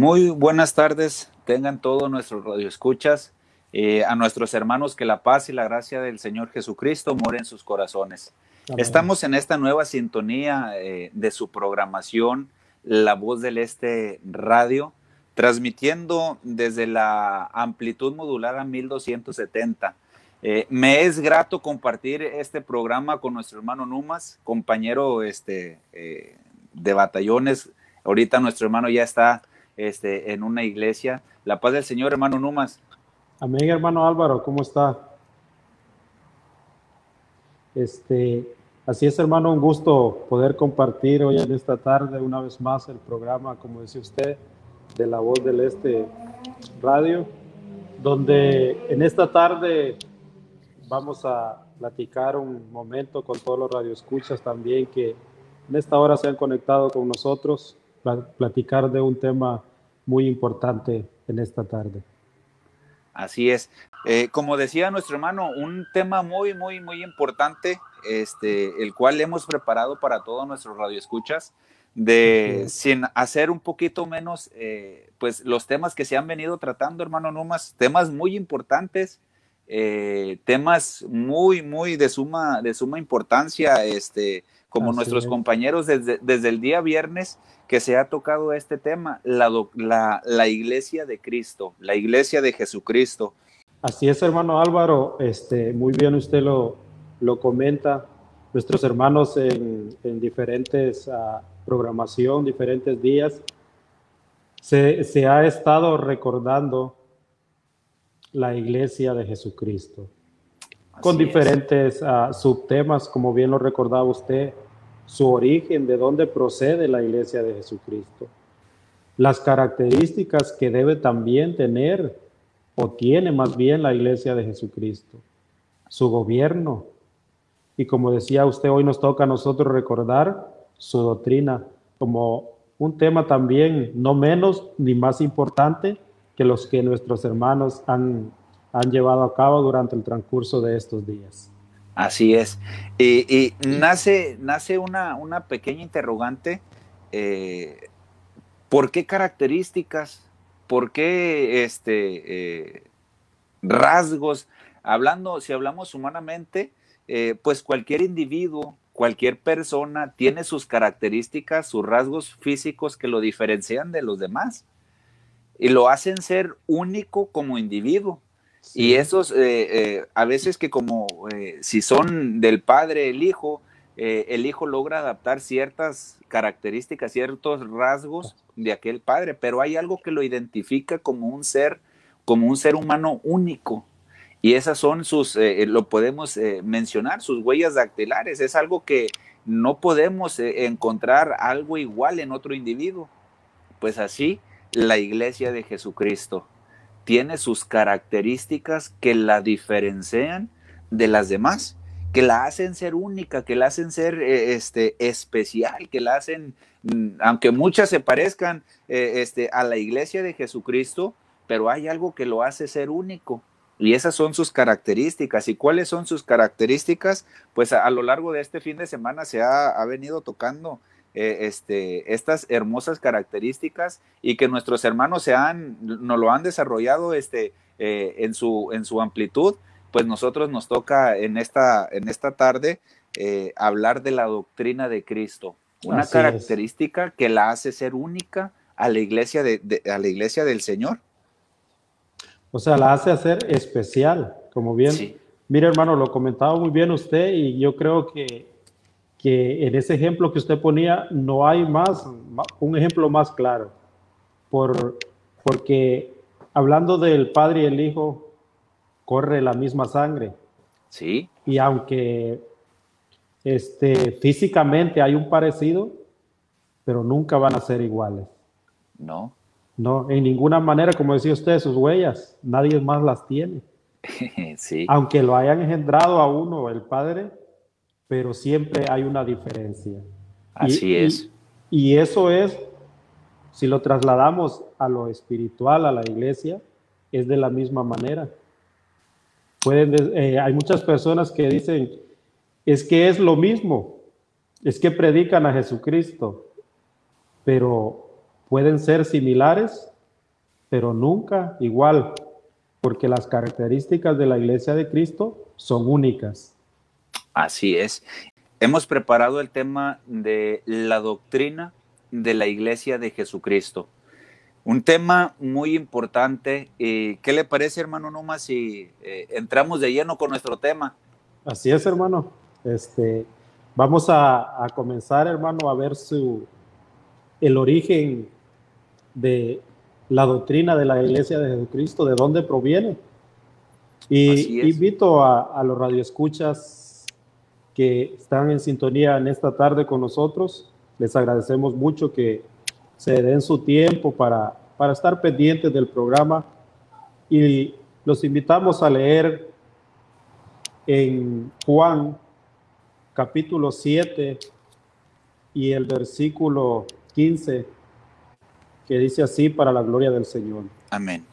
Muy buenas tardes, tengan todos nuestros radioescuchas, eh, a nuestros hermanos que la paz y la gracia del Señor Jesucristo moren en sus corazones. Estamos en esta nueva sintonía eh, de su programación, La Voz del Este Radio, transmitiendo desde la amplitud modulada 1270. Eh, me es grato compartir este programa con nuestro hermano Numas, compañero este, de batallones. Ahorita nuestro hermano ya está este, en una iglesia. La paz del Señor, hermano Numas. Amén, hermano Álvaro, ¿cómo está? Este, así es, hermano, un gusto poder compartir hoy en esta tarde una vez más el programa, como decía usted, de la voz del Este Radio, donde en esta tarde vamos a platicar un momento con todos los radioescuchas también que en esta hora se han conectado con nosotros, platicar de un tema muy importante en esta tarde. Así es. Eh, como decía nuestro hermano, un tema muy, muy, muy importante, este, el cual hemos preparado para todos nuestros radioescuchas, de sin hacer un poquito menos, eh, pues los temas que se han venido tratando, hermano Numas, temas muy importantes, eh, temas muy, muy de suma, de suma importancia, este, como nuestros compañeros desde, desde, el día viernes que se ha tocado este tema, la, la, la, iglesia de Cristo, la iglesia de Jesucristo. Así es, hermano Álvaro, este, muy bien usted lo, lo comenta. Nuestros hermanos en, en diferentes uh, programación, diferentes días, se, se ha estado recordando la iglesia de Jesucristo con diferentes uh, subtemas, como bien lo recordaba usted, su origen, de dónde procede la iglesia de Jesucristo, las características que debe también tener o tiene más bien la iglesia de Jesucristo, su gobierno. Y como decía usted, hoy nos toca a nosotros recordar su doctrina como un tema también no menos ni más importante que los que nuestros hermanos han han llevado a cabo durante el transcurso de estos días. Así es. Y, nace, nace una, una pequeña interrogante. Eh, ¿Por qué características? ¿Por qué este, eh, rasgos? Hablando, si hablamos humanamente, eh, pues cualquier individuo, cualquier persona tiene sus características, sus rasgos físicos que lo diferencian de los demás y lo hacen ser único como individuo. Y esos, eh, eh, a veces que como eh, si son del padre el hijo, el hijo logra adaptar ciertas características, ciertos rasgos de aquel padre, pero hay algo que lo identifica como un ser, como un ser humano único. Y esas son sus, lo podemos mencionar, sus huellas dactilares. Es algo que no podemos encontrar algo igual en otro individuo. Pues así, la iglesia de Jesucristo tiene sus características que la diferencian de las demás, que la hacen ser única, que la hacen ser eh, este, especial, que la hacen, mm, aunque muchas se parezcan eh, este, a la iglesia de Jesucristo, pero hay algo que lo hace ser único. Y esas son sus características. ¿Y cuáles son sus características? Pues a, lo largo de este fin de semana se ha, ha venido tocando eh, este, estas hermosas características y que nuestros hermanos se han, nos lo han desarrollado este, eh, en, su, en su amplitud, pues nosotros nos toca en esta, en esta tarde eh, hablar de la doctrina de Cristo, una característica que la hace ser única a la iglesia de, a la iglesia del Señor. O sea, la hace hacer especial, como bien. Mire, hermano, lo comentaba muy bien usted y yo creo que que en ese ejemplo que usted ponía no hay más, un ejemplo más claro, por, porque hablando del Padre y el Hijo, corre la misma sangre. Sí. Y aunque este, físicamente hay un parecido, pero nunca van a ser iguales. No. No, en ninguna manera, como decía usted, sus huellas, nadie más las tiene. sí. Aunque lo hayan engendrado a uno, el Padre, pero siempre hay una diferencia. Así es. Y, eso es, si lo trasladamos a lo espiritual, a la iglesia, es de la misma manera. Pueden, eh, hay muchas personas que dicen, es que es lo mismo, es que predican a Jesucristo, pero pueden ser similares, pero nunca igual, porque las características de la iglesia de Cristo son únicas. Así es. Hemos preparado el tema de la doctrina de la iglesia de Jesucristo. Un tema muy importante. ¿Qué le parece, hermano Numa, si eh, entramos de lleno con nuestro tema? Así es, hermano. Este, vamos a, comenzar, hermano, a ver su, el origen de la doctrina de la Iglesia de Jesucristo, de dónde proviene. Y invito a, a los radioescuchas que están en sintonía en esta tarde con nosotros. Les agradecemos mucho que se den su tiempo para, para estar pendientes del programa y los invitamos a leer en Juan capítulo 7 y el versículo 15, que dice así para la gloria del Señor. Amén.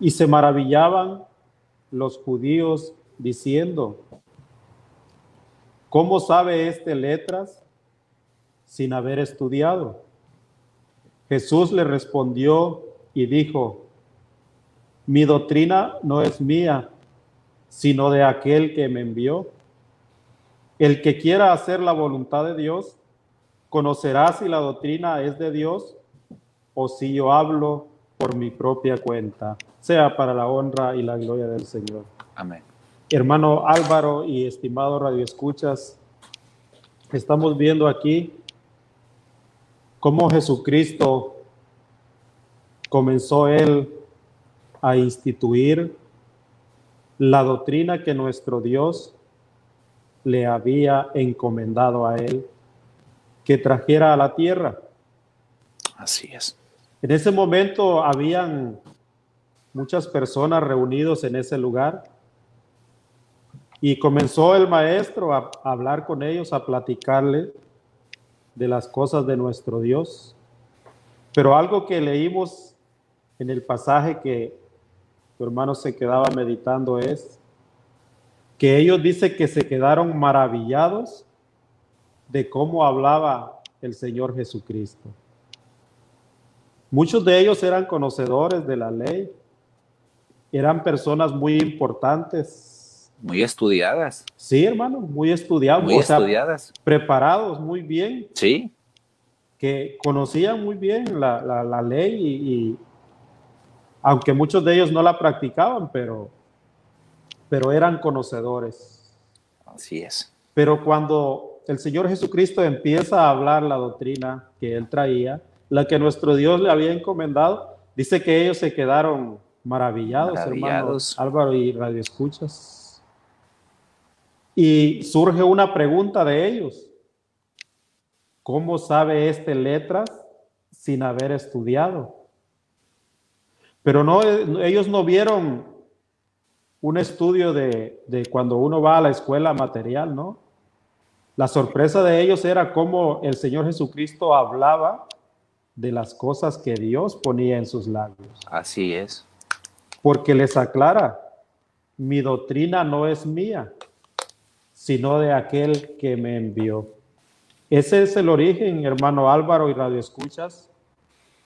Y se maravillaban los judíos diciendo, ¿cómo sabe este letras sin haber estudiado? Jesús le respondió y dijo, mi doctrina no es mía, sino de aquel que me envió. El que quiera hacer la voluntad de Dios, conocerá si la doctrina es de Dios o si yo hablo por mi propia cuenta, sea para la honra y la gloria del Señor. Amén. Hermano Álvaro y estimado Radio Escuchas, estamos viendo aquí cómo Jesucristo comenzó él a instituir la doctrina que nuestro Dios le había encomendado a él que trajera a la tierra. Así es. En ese momento habían muchas personas reunidos en ese lugar y comenzó el maestro a hablar con ellos, a platicarle de las cosas de nuestro Dios. Pero algo que leímos en el pasaje que tu hermano se quedaba meditando es que ellos dice que se quedaron maravillados de cómo hablaba el Señor Jesucristo. Muchos de ellos eran conocedores de la ley, eran personas muy importantes. Muy estudiadas. Sí, hermano, muy estudiados. Muy estudiadas. preparados muy bien. Sí. Que conocían muy bien la, ley y, aunque muchos de ellos no la practicaban, pero pero eran conocedores. Así es. Pero cuando el Señor Jesucristo empieza a hablar la doctrina que él traía, la que nuestro Dios le había encomendado, dice que ellos se quedaron maravillados, hermanos Álvaro y Radio Escuchas. Y surge una pregunta de ellos. ¿Cómo sabe este letras sin haber estudiado? Pero no, ellos no vieron un estudio de, cuando uno va a la escuela material, ¿no? La sorpresa de ellos era cómo el Señor Jesucristo hablaba de las cosas que Dios ponía en sus labios. Así es. Porque les aclara, mi doctrina no es mía, sino de aquel que me envió. Ese es el origen, hermano Álvaro y Radio Escuchas,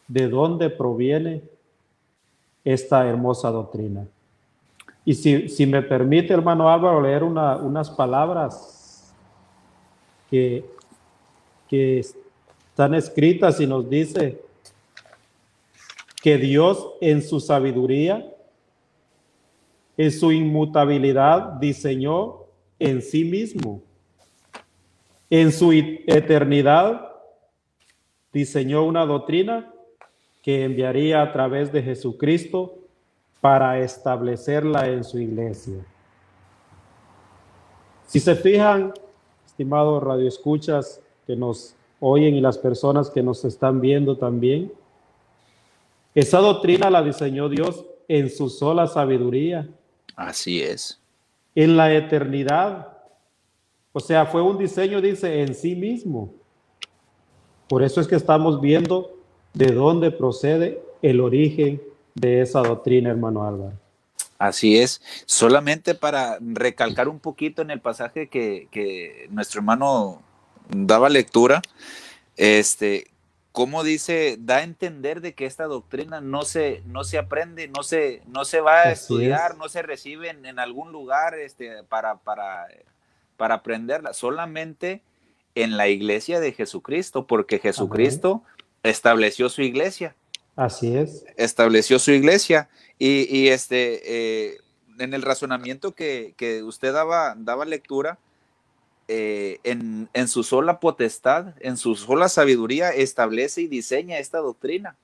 de dónde proviene esta hermosa doctrina. Y si, me permite, hermano Álvaro, leer unas palabras que, que están escritas y nos dice que Dios en su sabiduría, en su inmutabilidad, diseñó en sí mismo. En su eternidad, diseñó una doctrina que enviaría a través de Jesucristo para establecerla en su iglesia. Si se fijan, estimados radioescuchas que nos oyen y las personas que nos están viendo también, esa doctrina la diseñó Dios en su sola sabiduría. Así es. En la eternidad. O sea, fue un diseño, dice, en sí mismo. Por eso es que estamos viendo de dónde procede el origen de esa doctrina, hermano Álvaro. Así es. Solamente para recalcar un poquito en el pasaje que, nuestro hermano daba lectura, este, cómo dice, da a entender de que esta doctrina no se, no se aprende, no se, no se va a estudiar, no se recibe en, algún lugar este, para, para, para aprenderla, solamente en la iglesia de Jesucristo, porque Jesucristo estableció su iglesia. Así es. Estableció su iglesia. Y, este, eh, en el razonamiento que, usted daba, daba lectura, eh, en, su sola potestad, en su sola sabiduría, establece y diseña esta doctrina.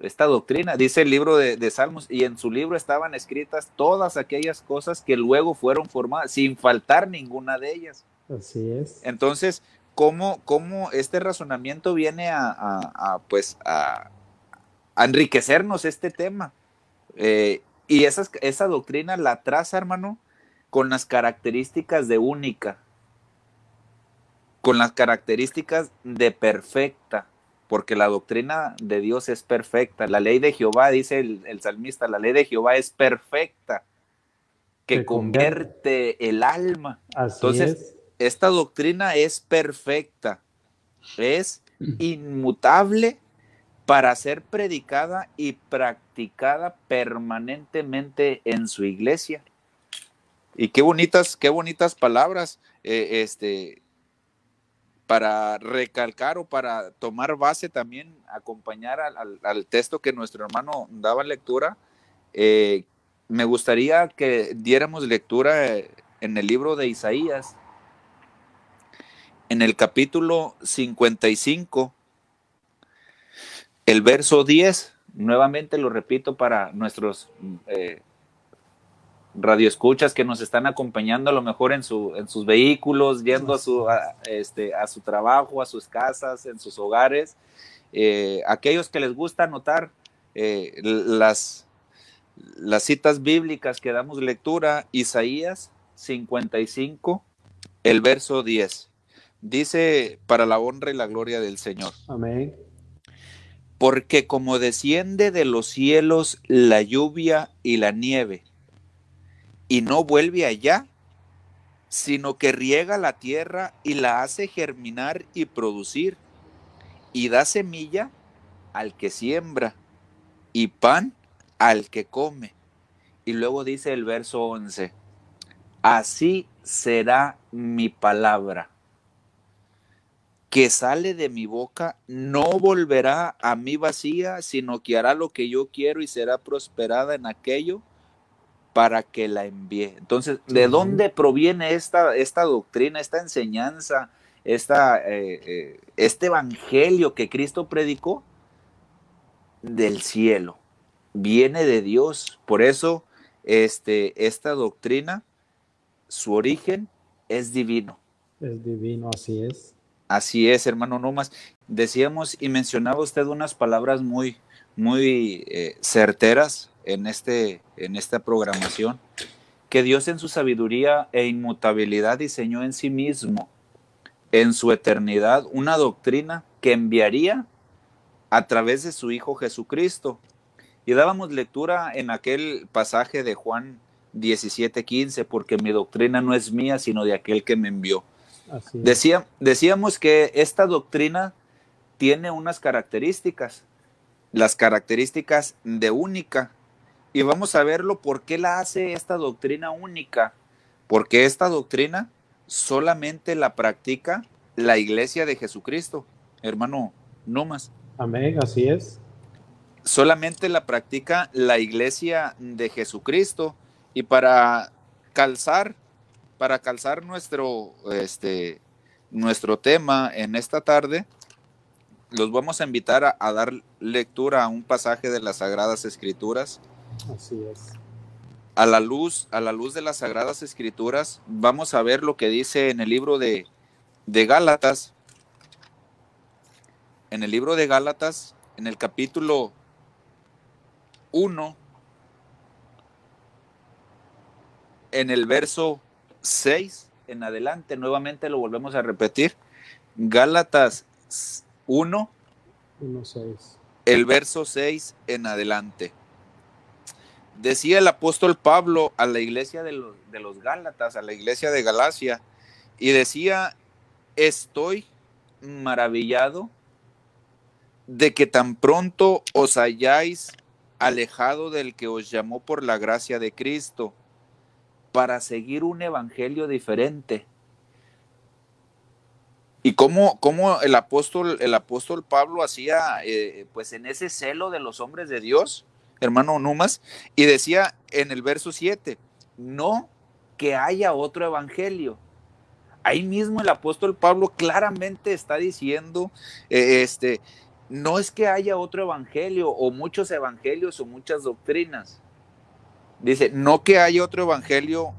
Esta doctrina, dice el libro de, de, Salmos, y en su libro estaban escritas todas aquellas cosas que luego fueron formadas, sin faltar ninguna de ellas. Así es. Entonces, ¿cómo, cómo este razonamiento viene a, pues, a, enriquecernos este tema? Eh, y esa doctrina la traza, hermano, con las características de única, con las características de perfecta, porque la doctrina de Dios es perfecta. La ley de Jehová, dice el, salmista, la ley de Jehová es perfecta, que convierte el alma. Entonces, esta doctrina es perfecta, es inmutable para ser predicada y practicada permanentemente en su iglesia. Y qué bonitas, qué bonitas palabras, eh, este, para recalcar o para tomar base también, acompañar al, texto que nuestro hermano daba lectura. Eh, me gustaría que diéramos lectura eh, en el libro de Isaías, en el capítulo 55, el verso 10, nuevamente lo repito para nuestros eh, radioescuchas que nos están acompañando a lo mejor en, su, en sus vehículos, yendo a su, este, a su trabajo, a sus casas, en sus hogares. Eh, aquellos que les gusta anotar eh, las, las citas bíblicas que damos lectura, Isaías 55, el verso 10. Dice, para la honra y la gloria del Señor. Amén. Porque como desciende de los cielos la lluvia y la nieve, y no vuelve allá, sino que riega la tierra y la hace germinar y producir, y da semilla al que siembra, y pan al que come. Y luego dice el verso 11, así será mi palabra que sale de mi boca no volverá a mí vacía, sino que hará lo que yo quiero y será prosperada en aquello para que la envíe. Entonces, ¿de dónde proviene esta, esta doctrina, esta enseñanza, esta, eh, eh, este evangelio que Cristo predicó? Del cielo, viene de Dios. Por eso, este, esta doctrina, su origen es divino. Es divino, así es. Así es, hermano Nomas. Decíamos y mencionaba usted unas palabras muy, muy eh, certeras en, este, en esta programación, que Dios en su sabiduría e inmutabilidad diseñó en sí mismo, en su eternidad, una doctrina que enviaría a través de su Hijo Jesucristo. Y dábamos lectura en aquel pasaje de Juan 17:15, porque mi doctrina no es mía, sino de aquel que me envió decíamos que esta doctrina tiene unas características, las características de única. Y vamos a verlo por qué la hace esta doctrina única. Porque esta doctrina solamente la practica la iglesia de Jesucristo, hermano no más. Amén, así es. Solamente la practica la iglesia de Jesucristo. Y para calzar para calzar nuestro, este, nuestro tema en esta tarde, los vamos a invitar a, dar lectura a un pasaje de las Sagradas Escrituras. Así es. a la luz, a la luz de las Sagradas Escrituras, vamos a ver lo que dice en el libro de, de Gálatas. En el libro de Gálatas, en el capítulo 1, en el verso 6 en adelante, nuevamente lo volvemos a repetir. Gálatas 1, 1 6. el verso 6 en adelante. Decía el apóstol Pablo a la iglesia de los, de los Gálatas, a la iglesia de Galacia, y decía, estoy maravillado de que tan pronto os hayáis alejado del que os llamó por la gracia de Cristo para seguir un evangelio diferente. Y cómo, cómo el apóstol, el apóstol Pablo hacía, eh, pues en ese celo de los hombres de Dios, hermano Numas, y decía en el verso 7, no que haya otro evangelio. Ahí mismo el apóstol Pablo claramente está diciendo, eh, este, no es que haya otro evangelio o muchos evangelios o muchas doctrinas. Dice, no que haya otro evangelio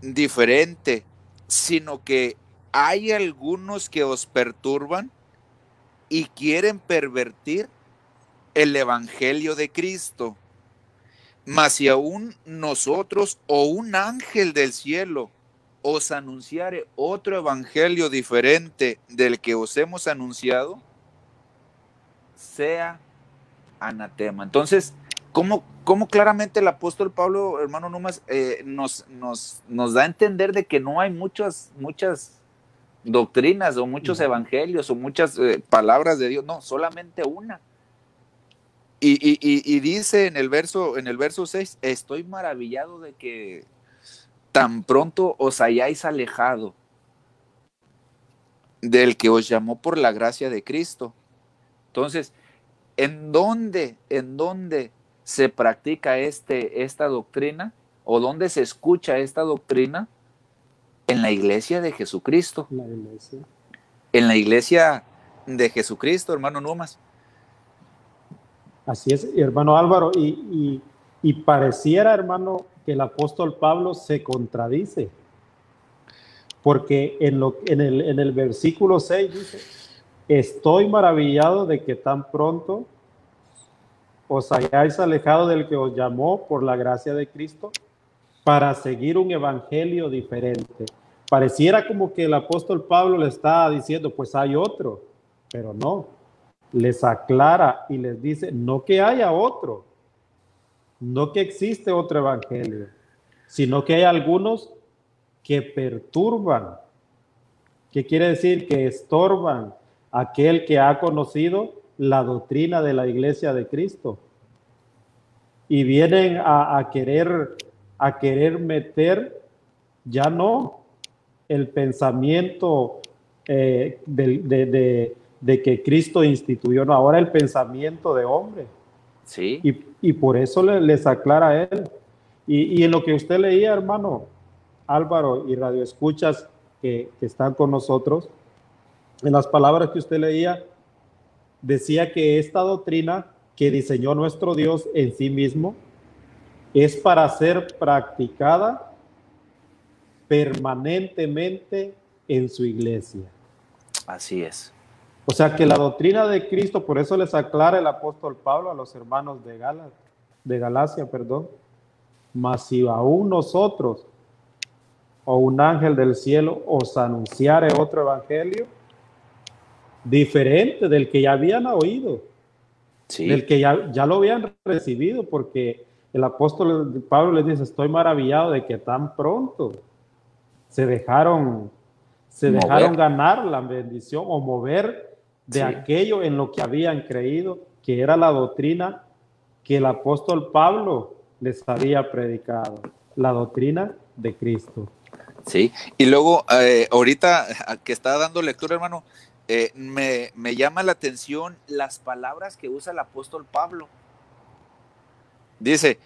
diferente, sino que hay algunos que os perturban y quieren pervertir el evangelio de Cristo. Mas si aún nosotros o un ángel del cielo os anunciare otro evangelio diferente del que os hemos anunciado, sea anatema. Entonces, ¿cómo, cómo claramente el apóstol Pablo, hermano Numas, eh, nos, nos, nos, da a entender de que no hay muchas, muchas doctrinas o muchos evangelios o muchas eh, palabras de Dios, no, solamente una. Y, y, y, dice en el verso, en el verso 6, estoy maravillado de que tan pronto os hayáis alejado del que os llamó por la gracia de Cristo. Entonces, ¿en dónde, en dónde se practica este, esta doctrina o dónde se escucha esta doctrina? En la iglesia de Jesucristo. La iglesia. En la iglesia de Jesucristo, hermano Numas. Así es, hermano Álvaro, y, pareciera, hermano, que el apóstol Pablo se contradice, porque en, lo, en, el, en el versículo 6 dice, estoy maravillado de que tan pronto os hayáis alejado del que os llamó por la gracia de Cristo para seguir un evangelio diferente. Pareciera como que el apóstol Pablo le está diciendo, pues hay otro, pero no, les aclara y les dice, no que haya otro, no que existe otro evangelio, sino que hay algunos que perturban. ¿Qué quiere decir? Que estorban aquel que ha conocido la doctrina de la iglesia de Cristo. Y vienen a, querer, a querer meter ya no el pensamiento eh, de de que Cristo instituyó, no, ahora el pensamiento de hombre. Sí. Y, y por eso le, les aclara a él. Y, y, en lo que usted leía, hermano Álvaro y Radio Escuchas que, que están con nosotros, en las palabras que usted leía, decía que esta doctrina que diseñó nuestro Dios en sí mismo es para ser practicada permanentemente en su iglesia. Así es. O sea que la doctrina de Cristo, por eso les aclara el apóstol Pablo a los hermanos de, Gala, de Galacia, perdón, mas si aún nosotros o un ángel del cielo os anunciare otro evangelio diferente del que ya habían oído, sí. del que ya, ya lo habían recibido, porque el apóstol Pablo les dice, estoy maravillado de que tan pronto se dejaron, se mover. dejaron ganar la bendición o mover de sí. aquello en lo que habían creído, que era la doctrina que el apóstol Pablo les había predicado, la doctrina de Cristo. Sí, y luego eh, ahorita que está dando lectura, hermano, eh, me, me, llama la atención las palabras que usa el apóstol Pablo. Dice,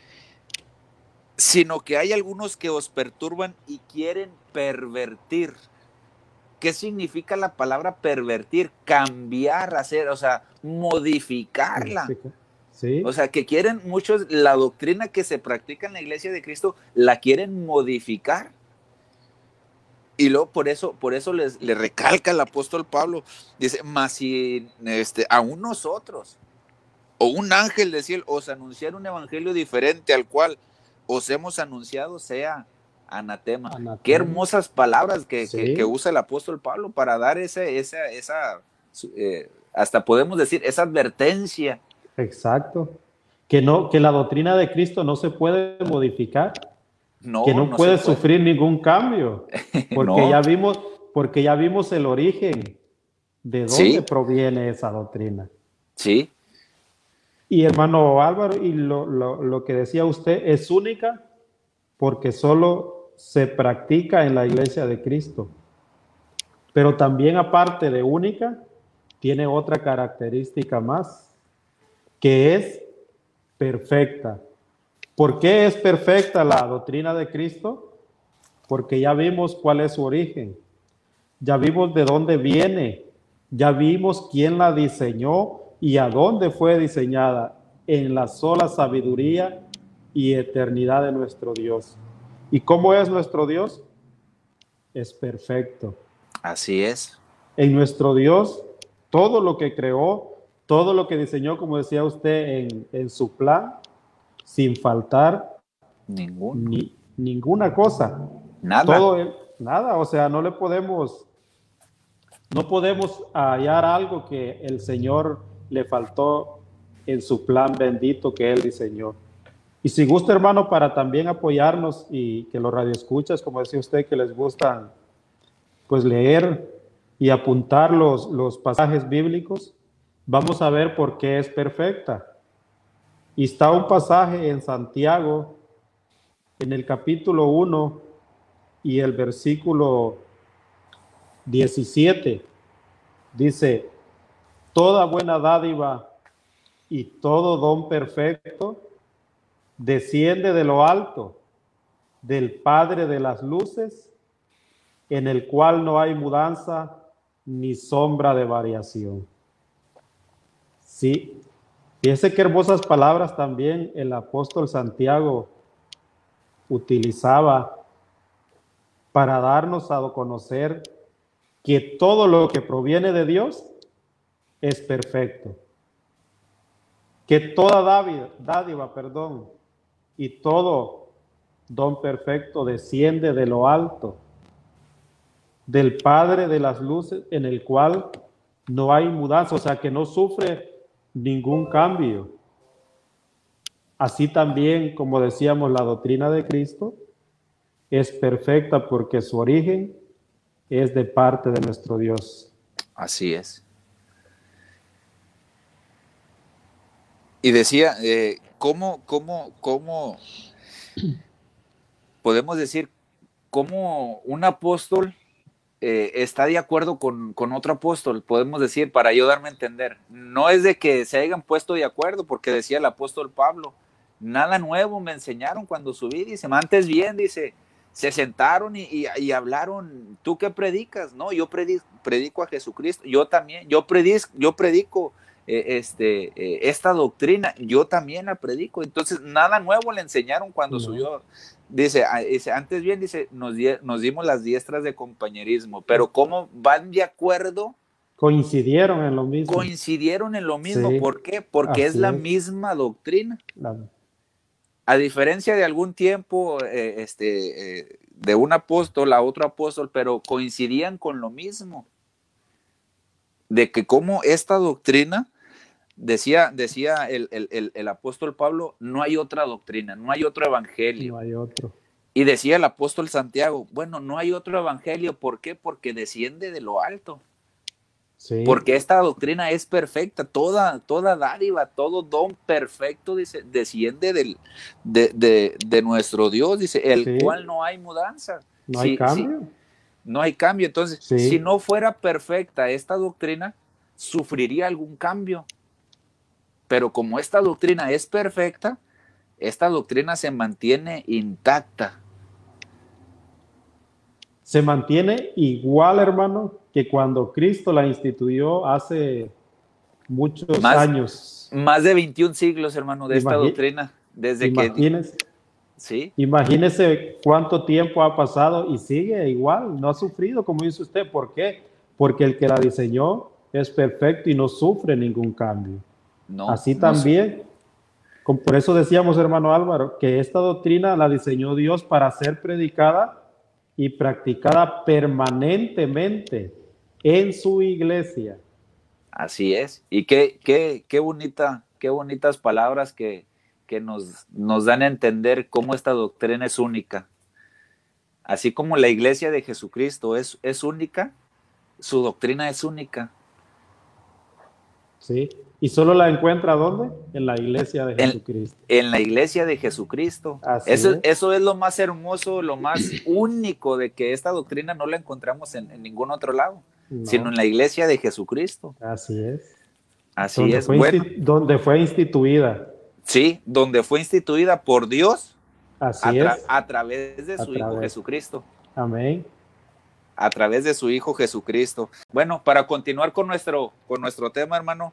sino que hay algunos que os perturban y quieren pervertir. ¿Qué significa la palabra pervertir? Cambiar, hacer, o sea, modificarla. ¿Sí? O sea, que quieren muchos, la doctrina que se practica en la iglesia de Cristo, la quieren modificar. Y luego por eso, por eso les, le recalca el apóstol Pablo, dice, más si este, aún nosotros, o un ángel de cielo, os anunciar un evangelio diferente al cual os hemos anunciado, sea anatema. Qué hermosas palabras que, usa el apóstol Pablo para dar ese, esa, esa eh, hasta podemos decir, esa advertencia. Exacto. Que, no, que la doctrina de Cristo no se puede modificar que no, puede sufrir ningún cambio, porque ya vimos, porque ya vimos el origen de dónde proviene esa doctrina. Sí. Y hermano Álvaro, y lo, lo, que decía usted es única porque solo se practica en la iglesia de Cristo. Pero también aparte de única, tiene otra característica más, que es perfecta. ¿Por qué es perfecta la doctrina de Cristo? Porque ya vimos cuál es su origen, ya vimos de dónde viene, ya vimos quién la diseñó y a dónde fue diseñada, en la sola sabiduría y eternidad de nuestro Dios. ¿Y cómo es nuestro Dios? Es perfecto. Así es. En nuestro Dios, todo lo que creó, todo lo que diseñó, como decía usted, en, en su plan, sin faltar Ni, ninguna cosa. Nada. nada, o sea, no le podemos, no podemos hallar algo que el Señor le faltó en su plan bendito que Él diseñó. Y si gusta, hermano, para también apoyarnos y que los radioescuchas, como decía usted, que les gustan, pues leer y apuntar los, los pasajes bíblicos, vamos a ver por qué es perfecta. Y está un pasaje en Santiago, en el capítulo 1 y el versículo 17. Dice, toda buena dádiva y todo don perfecto desciende de lo alto, del Padre de las Luces, en el cual no hay mudanza ni sombra de variación. Sí, Fíjense qué hermosas palabras también el apóstol Santiago utilizaba para darnos a conocer que todo lo que proviene de Dios es perfecto. Que toda dádiva, dádiva, perdón, y todo don perfecto desciende de lo alto, del Padre de las luces, en el cual no hay mudanza, o sea, que no sufre ningún cambio. Así también, como decíamos, la doctrina de Cristo es perfecta porque su origen es de parte de nuestro Dios. Así es. Y decía, eh, ¿cómo, cómo, cómo podemos decir cómo un apóstol eh, está de acuerdo con, otro apóstol, podemos decir, para ayudarme a entender. No es de que se hayan puesto de acuerdo, porque decía el apóstol Pablo, nada nuevo me enseñaron cuando subí, dice, antes bien, dice, se sentaron y, hablaron, ¿tú qué predicas? No, yo predico, a Jesucristo, yo también, yo, predico, yo predico eh, este, eh, esta doctrina, yo también la predico. Entonces, nada nuevo le enseñaron cuando subió. Dice, antes bien, dice, nos, nos dimos las diestras de compañerismo, pero ¿cómo van de acuerdo? Coincidieron en lo mismo. Coincidieron en lo mismo. ¿Por qué? Porque es la misma doctrina. A diferencia de algún tiempo, eh, este, de un apóstol a otro apóstol, pero coincidían con lo mismo. De que como esta doctrina Decía, decía el, apóstol Pablo, no hay otra doctrina, no hay otro evangelio. No hay otro. Y decía el apóstol Santiago, bueno, no hay otro evangelio, ¿por qué? Porque desciende de lo alto. Sí. Porque esta doctrina es perfecta, toda, toda dádiva, todo don perfecto dice, desciende del, de, nuestro Dios, dice, el cual no hay mudanza. No hay cambio. no hay cambio. Entonces, si no fuera perfecta esta doctrina, sufriría algún cambio. Pero como esta doctrina es perfecta, esta doctrina se mantiene intacta. Se mantiene igual, hermano, que cuando Cristo la instituyó hace muchos años. Más de 21 siglos, hermano, de esta doctrina. Desde imagínese, que. Sí. Imagínese cuánto tiempo ha pasado y sigue igual, no ha sufrido, como dice usted. ¿Por qué? Porque el que la diseñó es perfecto y no sufre ningún cambio. No, Así también, por eso decíamos, hermano Álvaro, que esta doctrina la diseñó Dios para ser predicada y practicada permanentemente en su iglesia. Así es. Y qué, qué, qué bonita, qué bonitas palabras que, que nos, nos dan a entender cómo esta doctrina es única. Así como la iglesia de Jesucristo es, es única, su doctrina es única. Sí, y solo la encuentra ¿dónde? En la iglesia de Jesucristo. En, la iglesia de Jesucristo. eso es. eso es lo más hermoso, lo más único de que esta doctrina no la encontramos en, en ningún otro lado sino en la iglesia de Jesucristo. Así es. Así es. donde fue instituida. Sí, donde fue instituida por Dios. Así a, es. a través de su Hijo Jesucristo. Amén. A través de su Hijo Jesucristo. Bueno, para continuar con nuestro, con nuestro tema, hermano,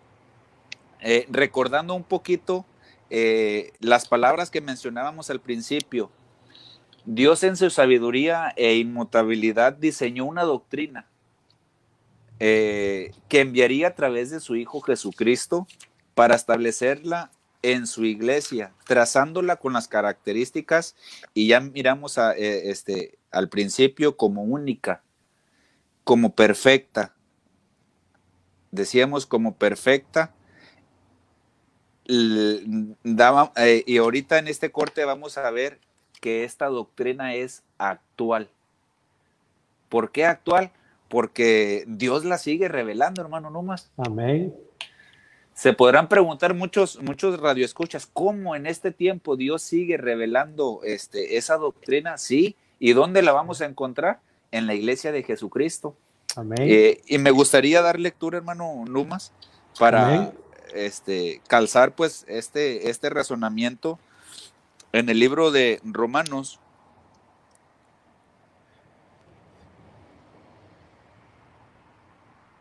eh, recordando un poquito eh, las palabras que mencionábamos al principio, Dios en su sabiduría e inmutabilidad diseñó una doctrina eh, que enviaría a través de su Hijo Jesucristo para establecerla en su iglesia, trazándola con las características y ya miramos a, este, al principio como única, como perfecta. Decíamos como perfecta. Eh, y ahorita en este corte vamos a ver que esta doctrina es actual. ¿Por qué actual? porque Dios la sigue revelando, hermano, no más. Amén. Se podrán preguntar muchos, muchos radioescuchas, ¿cómo en este tiempo Dios sigue revelando este, esa doctrina? Sí, ¿y dónde la vamos a encontrar? En la iglesia de Jesucristo. Amén. Eh, y me gustaría dar lectura, hermano Numas, para este, calzar pues este, este razonamiento en el libro de Romanos,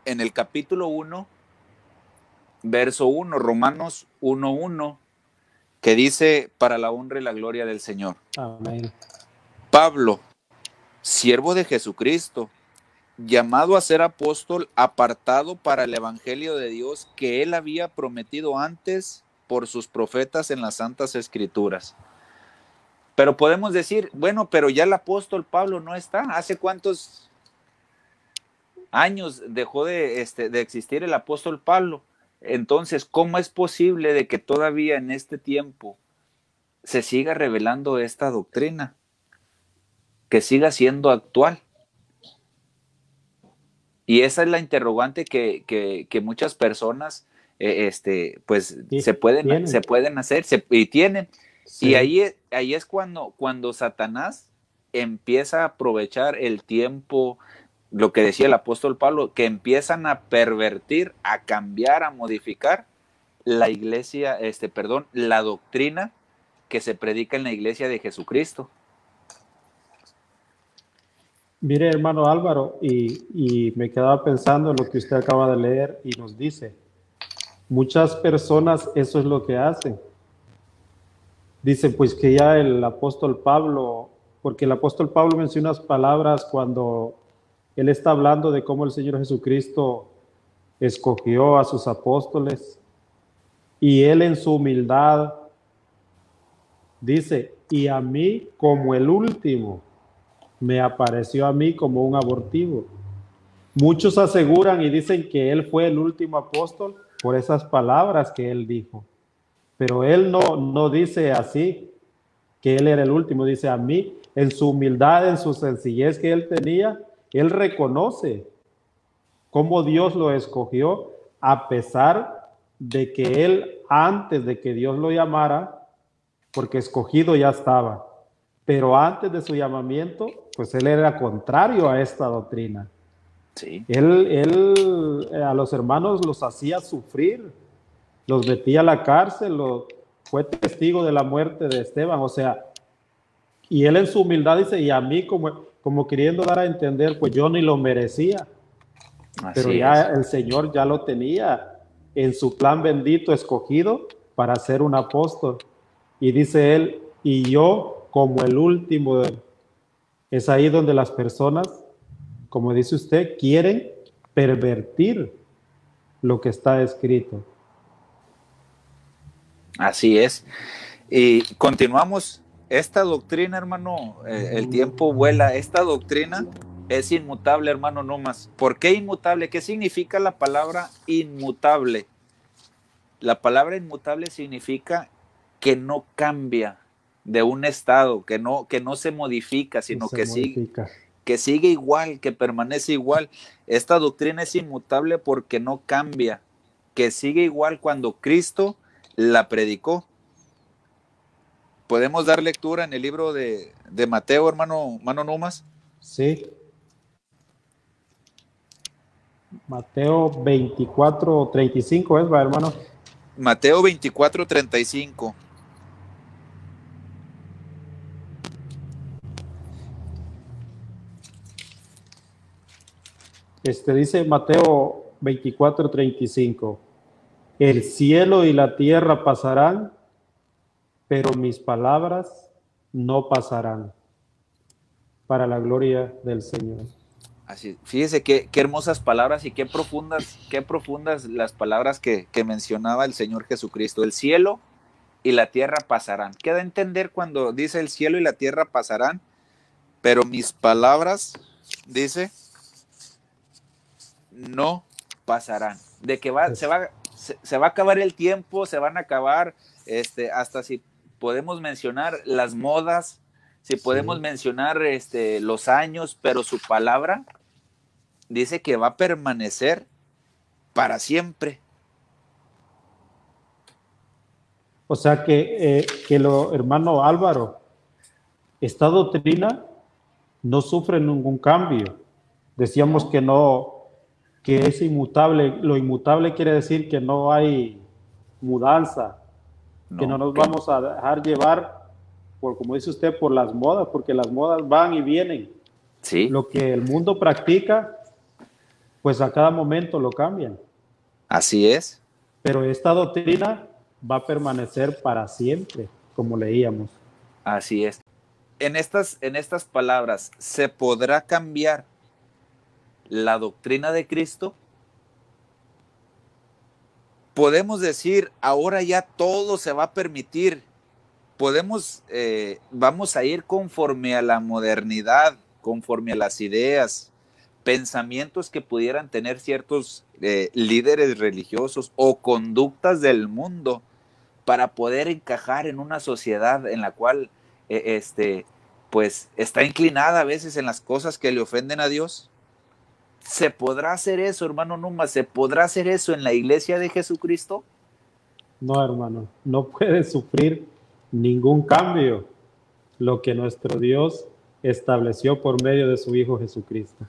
en el capítulo 1, verso 1, Romanos 1.1, que dice, para la honra y la gloria del Señor. Amén. Pablo, siervo de Jesucristo, llamado a ser apóstol, apartado para el Evangelio de Dios que él había prometido antes por sus profetas en las Santas Escrituras. Pero podemos decir, bueno, pero ya el apóstol Pablo no está. ¿Hace cuántos años dejó de, este, de existir el apóstol Pablo. Entonces, ¿cómo es posible de que todavía en este tiempo se siga revelando esta doctrina? Que siga siendo actual. Y esa es la interrogante que, que, muchas personas eh, este, pues se, pueden, se pueden hacer y tienen. Y ahí, ahí es cuando, cuando Satanás empieza a aprovechar el tiempo, lo que decía el apóstol Pablo, que empiezan a pervertir, a cambiar, a modificar la iglesia, este, perdón, la doctrina que se predica en la iglesia de Jesucristo. Mire, hermano Álvaro, y, me quedaba pensando en lo que usted acaba de leer y nos dice. Muchas personas eso es lo que hacen. Dicen pues que ya el apóstol Pablo, porque el apóstol Pablo menciona unas palabras cuando él está hablando de cómo el Señor Jesucristo escogió a sus apóstoles y Él en su humildad dice, y a mí como el último, me apareció a mí como un abortivo. Muchos aseguran y dicen que Él fue el último apóstol por esas palabras que Él dijo. Pero Él no, no dice así, que Él era el último, dice a mí, en su humildad, en su sencillez que Él tenía, él reconoce cómo Dios lo escogió a pesar de que él antes de que Dios lo llamara, porque escogido ya estaba, pero antes de su llamamiento, pues él era contrario a esta doctrina. Sí. Él, él eh, a los hermanos los hacía sufrir, los metía a la cárcel, fue testigo de la muerte de Esteban, o sea, y él en su humildad dice, y a mí como como queriendo dar a entender, pues yo ni lo merecía. pero ya el Señor ya lo tenía en su plan bendito escogido para ser un apóstol. Y dice él, y yo como el último. Es ahí donde las personas, como dice usted, quieren pervertir lo que está escrito. Así es. Y continuamos. Esta doctrina, hermano, eh, el tiempo vuela. Esta doctrina es inmutable, hermano, no más. ¿Por qué inmutable? ¿Qué significa la palabra inmutable? La palabra inmutable significa que no cambia de un estado, que no, que no se modifica, sino que sigue, que sigue igual, que permanece igual. Esta doctrina es inmutable porque no cambia, que sigue igual cuando Cristo la predicó. ¿Podemos dar lectura en el libro de, Mateo, hermano, hermano Numas? Sí. Mateo 24, 35 es, va, hermano. Mateo 24, 35. Este dice Mateo 24, 35. El cielo y la tierra pasarán, pero mis palabras no pasarán para la gloria del Señor. Así, fíjese qué, qué hermosas palabras y qué profundas, qué profundas las palabras que, que, mencionaba el Señor Jesucristo. El cielo y la tierra pasarán. Queda entender cuando dice el cielo y la tierra pasarán, pero mis palabras, dice, no pasarán. De que va, se, va, se, va a acabar el tiempo, se van a acabar, este, hasta si podemos mencionar las modas, si podemos mencionar este, los años, pero su palabra dice que va a permanecer para siempre. O sea que, eh, que lo, hermano Álvaro, esta doctrina no sufre ningún cambio. Decíamos que no, que es inmutable. Lo inmutable quiere decir que no hay mudanza, que no nos vamos a dejar llevar por, como dice usted, por las modas, porque las modas van y vienen. Sí. Lo que el mundo practica, pues a cada momento lo cambian. Así es. Pero esta doctrina va a permanecer para siempre, como leíamos. Así es. En estas, en estas palabras, ¿se podrá cambiar la doctrina de Cristo? Podemos decir, ahora ya todo se va a permitir podemos, eh, vamos a ir conforme a la modernidad, conforme a las ideas, pensamientos que pudieran tener ciertos eh, líderes religiosos o conductas del mundo para poder encajar en una sociedad en la cual eh, este, pues está inclinada a veces en las cosas que le ofenden a Dios. ¿Se podrá hacer eso, hermano Numa? ¿Se podrá hacer eso en la iglesia de Jesucristo? No, hermano, no puede sufrir ningún cambio lo que nuestro Dios estableció por medio de su Hijo Jesucristo.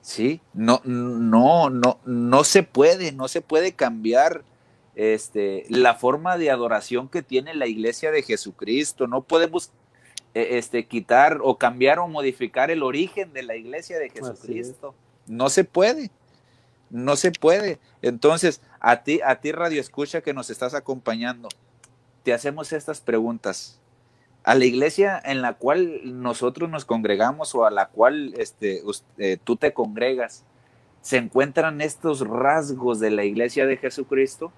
Sí, no, no, no, no se puede, no se puede cambiar este, la forma de adoración que tiene la iglesia de Jesucristo. No podemos e, este, quitar o cambiar o modificar el origen de la iglesia de Jesucristo. No se puede, no se puede. Entonces, a ti, a ti Radio Escucha que nos estás acompañando, te hacemos estas preguntas. A la iglesia en la cual nosotros nos congregamos o a la cual este, eh, tú te congregas, ¿se encuentran estos rasgos de la iglesia de Jesucristo?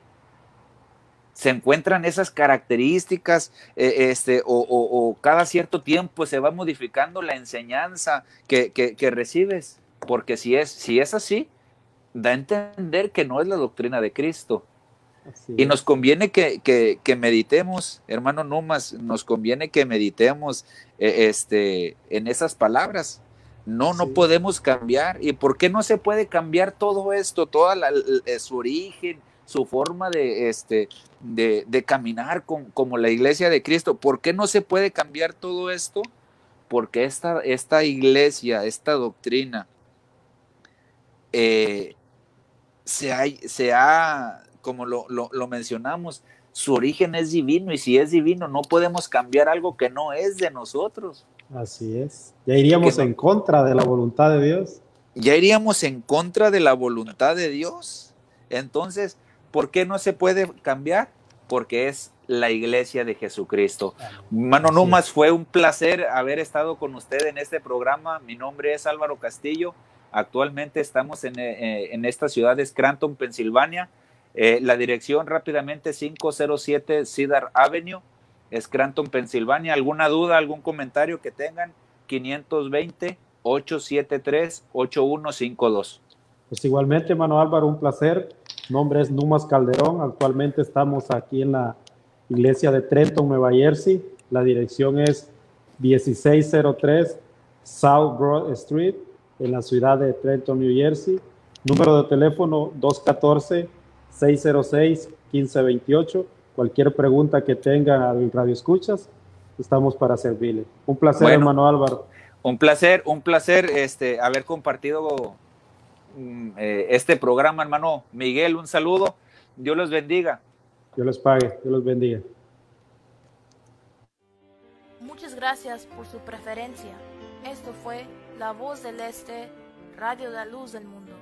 se encuentran esas características eh, este, o, cada cierto tiempo se va modificando la enseñanza que, recibes, porque si es, si es así, da a entender que no es la doctrina de Cristo y nos conviene que, meditemos, hermano Numas, nos conviene que meditemos eh, este, en esas palabras. No, no podemos cambiar. ¿Y por qué no se puede cambiar todo esto, toda eh, su origen, su forma de, este, de, caminar como la iglesia de Cristo? ¿Por qué no se puede cambiar todo esto? Porque esta, esta iglesia, esta doctrina, eh, se, se ha como lo, mencionamos, su origen es divino y si es divino no podemos cambiar algo que no es de nosotros. Así es. Ya iríamos en contra de la voluntad de Dios. Ya iríamos en contra de la voluntad de Dios. Entonces, ¿Por qué no se puede cambiar? Porque es la iglesia de Jesucristo. Mano Numas, fue un placer haber estado con usted en este programa. Mi nombre es Álvaro Castillo. Actualmente estamos en, eh, en esta ciudad de Scranton, Pensilvania. Eh, la dirección rápidamente 507 Cedar Avenue, Scranton, Pensilvania. ¿Alguna duda, algún comentario que tengan? 520-873-8152. Pues igualmente, hermano Álvaro, un placer. Mi nombre es Numas Calderón. Actualmente estamos aquí en la iglesia de Trenton, Nueva Jersey. La dirección es 1603 South Broad Street, en la ciudad de Trenton, New Jersey. Número de teléfono 214-606-1528. Cualquier pregunta que tengan al Radio Escuchas, estamos para servirle. Un placer, hermano Álvaro. Un placer, un placer este, haber compartido mm, eh, este programa, hermano Miguel. Un saludo. Dios los bendiga. Dios les pague. Dios los bendiga. Muchas gracias por su preferencia. Esto fue la Voz del Este, Radio de La Luz del Mundo.